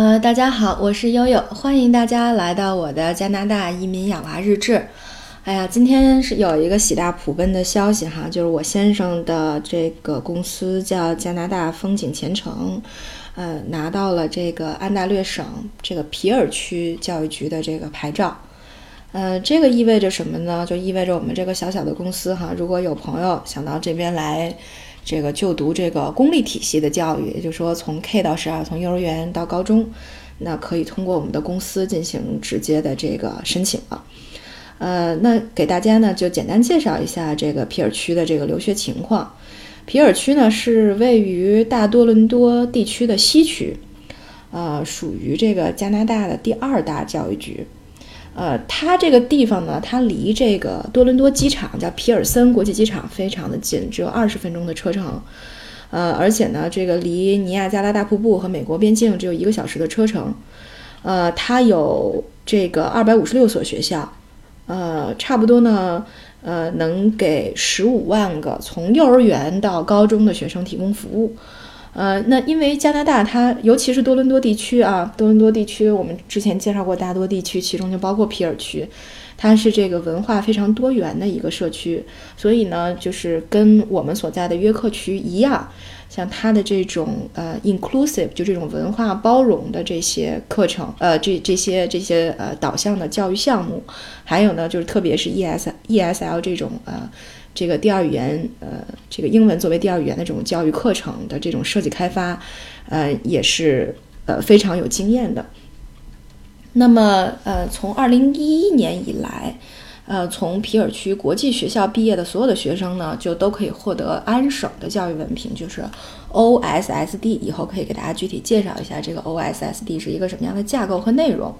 呃，大家好，我是悠悠，欢迎大家来到我的加拿大移民养娃日志。哎呀，今天是有一个喜大普奔的消息哈，就是我先生的这个公司叫加拿大风景前程，呃，拿到了这个安大略省这个皮尔区教育局的这个牌照。呃，这个意味着什么呢？就意味着我们这个小小的公司哈，如果有朋友想到这边来。这个就读这个公立体系的教育，也就是说从 K 到十二，从幼儿园到高中，那可以通过我们的公司进行直接的这个申请了。呃，那给大家呢就简单介绍一下这个皮尔区的这个留学情况。皮尔区呢是位于大多伦多地区的西区，呃，属于这个加拿大的第二大教育局。呃，它这个地方呢，它离这个多伦多机场叫皮尔森国际机场非常的近，只有二十分钟的车程。呃，而且呢，这个离尼亚加拉大瀑布和美国边境只有一个小时的车程。呃，它有这个二百五十六所学校，呃，差不多呢，呃，能给十五万个从幼儿园到高中的学生提供服务。呃，那因为加拿大它，尤其是多伦多地区啊，多伦多地区我们之前介绍过大多地区，其中就包括皮尔区，它是这个文化非常多元的一个社区，所以呢，就是跟我们所在的约克区一样，像它的这种呃 inclusive 就这种文化包容的这些课程，呃，这这些这些呃导向的教育项目，还有呢，就是特别是 E S E S L 这种呃。这个第二语言，呃，这个英文作为第二语言的这种教育课程的这种设计开发，呃，也是呃非常有经验的。那么，呃，从二零一一年以来，呃，从皮尔区国际学校毕业的所有的学生呢，就都可以获得安省的教育文凭，就是 OSSD。以后可以给大家具体介绍一下这个 OSSD 是一个什么样的架构和内容。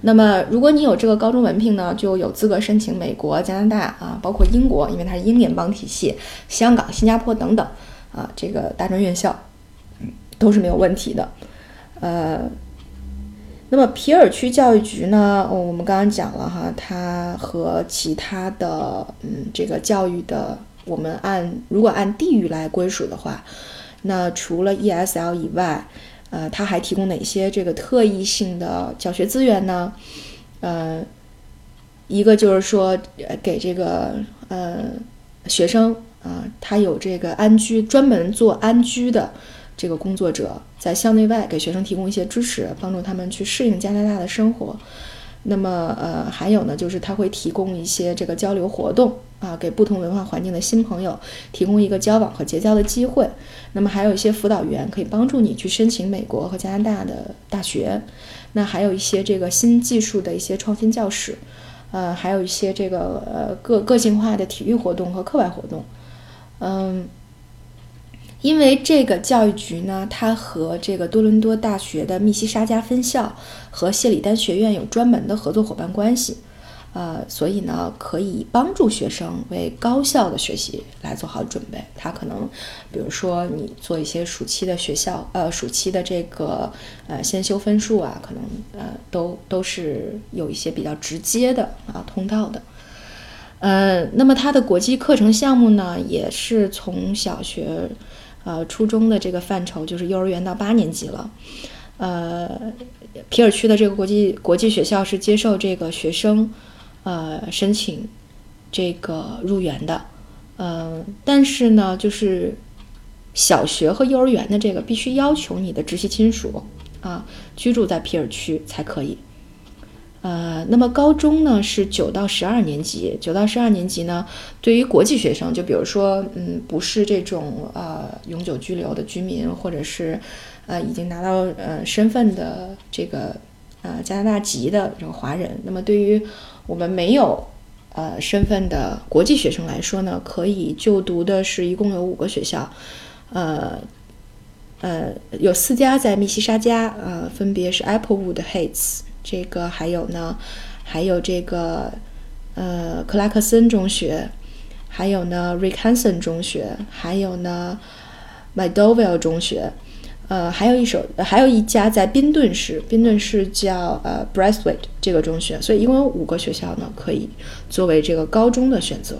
那么，如果你有这个高中文凭呢，就有资格申请美国、加拿大啊，包括英国，因为它是英联邦体系，香港、新加坡等等啊，这个大专院校，都是没有问题的。呃，那么皮尔区教育局呢，我们刚刚讲了哈，它和其他的嗯这个教育的，我们按如果按地域来归属的话，那除了 ESL 以外。呃，它还提供哪些这个特异性的教学资源呢？呃，一个就是说，给这个呃学生啊，他有这个安居专门做安居的这个工作者，在校内外给学生提供一些支持，帮助他们去适应加拿大的生活。那么，呃，还有呢，就是他会提供一些这个交流活动啊，给不同文化环境的新朋友提供一个交往和结交的机会。那么，还有一些辅导员可以帮助你去申请美国和加拿大的大学。那还有一些这个新技术的一些创新教室，呃，还有一些这个呃个个性化的体育活动和课外活动，嗯。因为这个教育局呢，它和这个多伦多大学的密西沙加分校和谢里丹学院有专门的合作伙伴关系，呃，所以呢，可以帮助学生为高校的学习来做好准备。他可能，比如说你做一些暑期的学校，呃，暑期的这个呃先修分数啊，可能呃都都是有一些比较直接的啊通道的。呃，那么它的国际课程项目呢，也是从小学。呃，初中的这个范畴就是幼儿园到八年级了。呃，皮尔区的这个国际国际学校是接受这个学生呃申请这个入园的。呃，但是呢，就是小学和幼儿园的这个必须要求你的直系亲属啊居住在皮尔区才可以。呃，那么高中呢是九到十二年级，九到十二年级呢，对于国际学生，就比如说，嗯，不是这种呃永久居留的居民，或者是呃已经拿到呃身份的这个呃加拿大籍的这个华人，那么对于我们没有呃身份的国际学生来说呢，可以就读的是一共有五个学校，呃呃有四家在密西沙加，呃分别是 Applewood Heights。这个还有呢，还有这个呃克拉克森中学，还有呢，Ricanson 中学，还有呢 m d o v i l l 中学，呃，还有一所，还有一家在宾顿市，宾顿市叫呃 b r e s t w a t e 这个中学，所以一共有五个学校呢，可以作为这个高中的选择。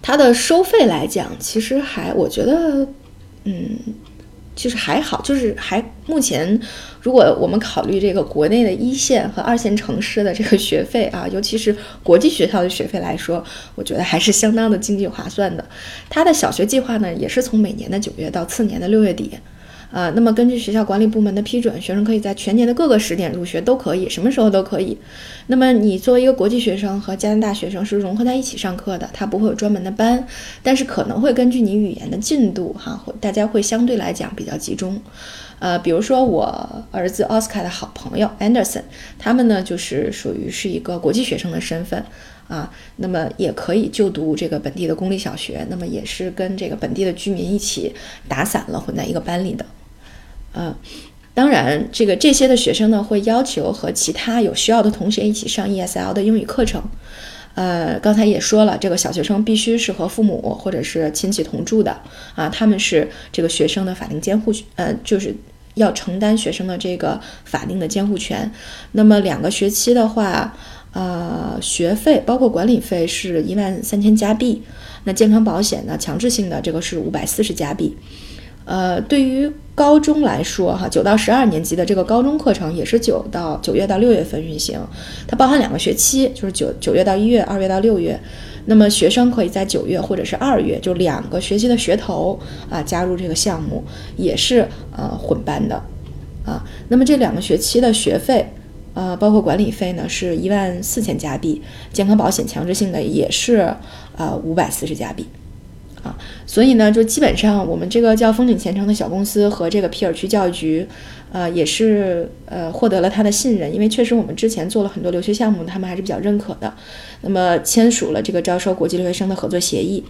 它的收费来讲，其实还我觉得，嗯。其实还好，就是还目前，如果我们考虑这个国内的一线和二线城市的这个学费啊，尤其是国际学校的学费来说，我觉得还是相当的经济划算的。他的小学计划呢，也是从每年的九月到次年的六月底。呃，那么根据学校管理部门的批准，学生可以在全年的各个时点入学，都可以，什么时候都可以。那么你作为一个国际学生和加拿大学生是融合在一起上课的，它不会有专门的班，但是可能会根据你语言的进度，哈，大家会相对来讲比较集中。呃，比如说我儿子奥斯卡的好朋友 Anderson，他们呢就是属于是一个国际学生的身份啊，那么也可以就读这个本地的公立小学，那么也是跟这个本地的居民一起打散了混在一个班里的。嗯，当然，这个这些的学生呢，会要求和其他有需要的同学一起上 ESL 的英语课程。呃，刚才也说了，这个小学生必须是和父母或者是亲戚同住的啊，他们是这个学生的法定监护，呃，就是要承担学生的这个法定的监护权。那么两个学期的话，呃，学费包括管理费是一万三千加币，那健康保险呢，强制性的这个是五百四十加币。呃，对于高中来说，哈，九到十二年级的这个高中课程也是九到九月到六月份运行，它包含两个学期，就是九九月到一月，二月到六月。那么学生可以在九月或者是二月，就两个学期的学头啊，加入这个项目，也是呃混班的啊。那么这两个学期的学费，呃，包括管理费呢，是一万四千加币，健康保险强制性的也是呃五百四十加币。啊，所以呢，就基本上我们这个叫风景前程的小公司和这个皮尔区教育局，呃，也是呃获得了他的信任，因为确实我们之前做了很多留学项目，他们还是比较认可的。那么签署了这个招收国际留学生的合作协议，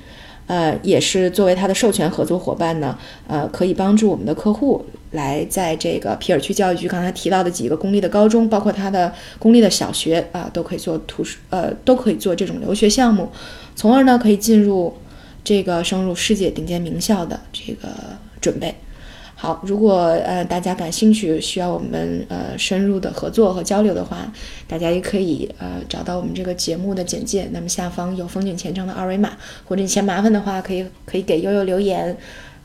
呃，也是作为他的授权合作伙伴呢，呃，可以帮助我们的客户来在这个皮尔区教育局刚才提到的几个公立的高中，包括他的公立的小学啊，都可以做图书，呃，都可以做这种留学项目，从而呢可以进入。这个升入世界顶尖名校的这个准备，好，如果呃大家感兴趣，需要我们呃深入的合作和交流的话，大家也可以呃找到我们这个节目的简介，那么下方有风景前程的二维码，或者你嫌麻烦的话，可以可以给悠悠留言，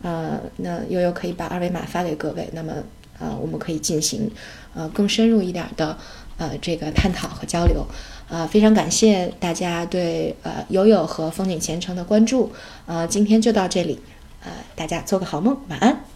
呃，那悠悠可以把二维码发给各位，那么呃我们可以进行呃更深入一点的呃这个探讨和交流。呃，非常感谢大家对呃友友和风景前程的关注，呃，今天就到这里，呃，大家做个好梦，晚安。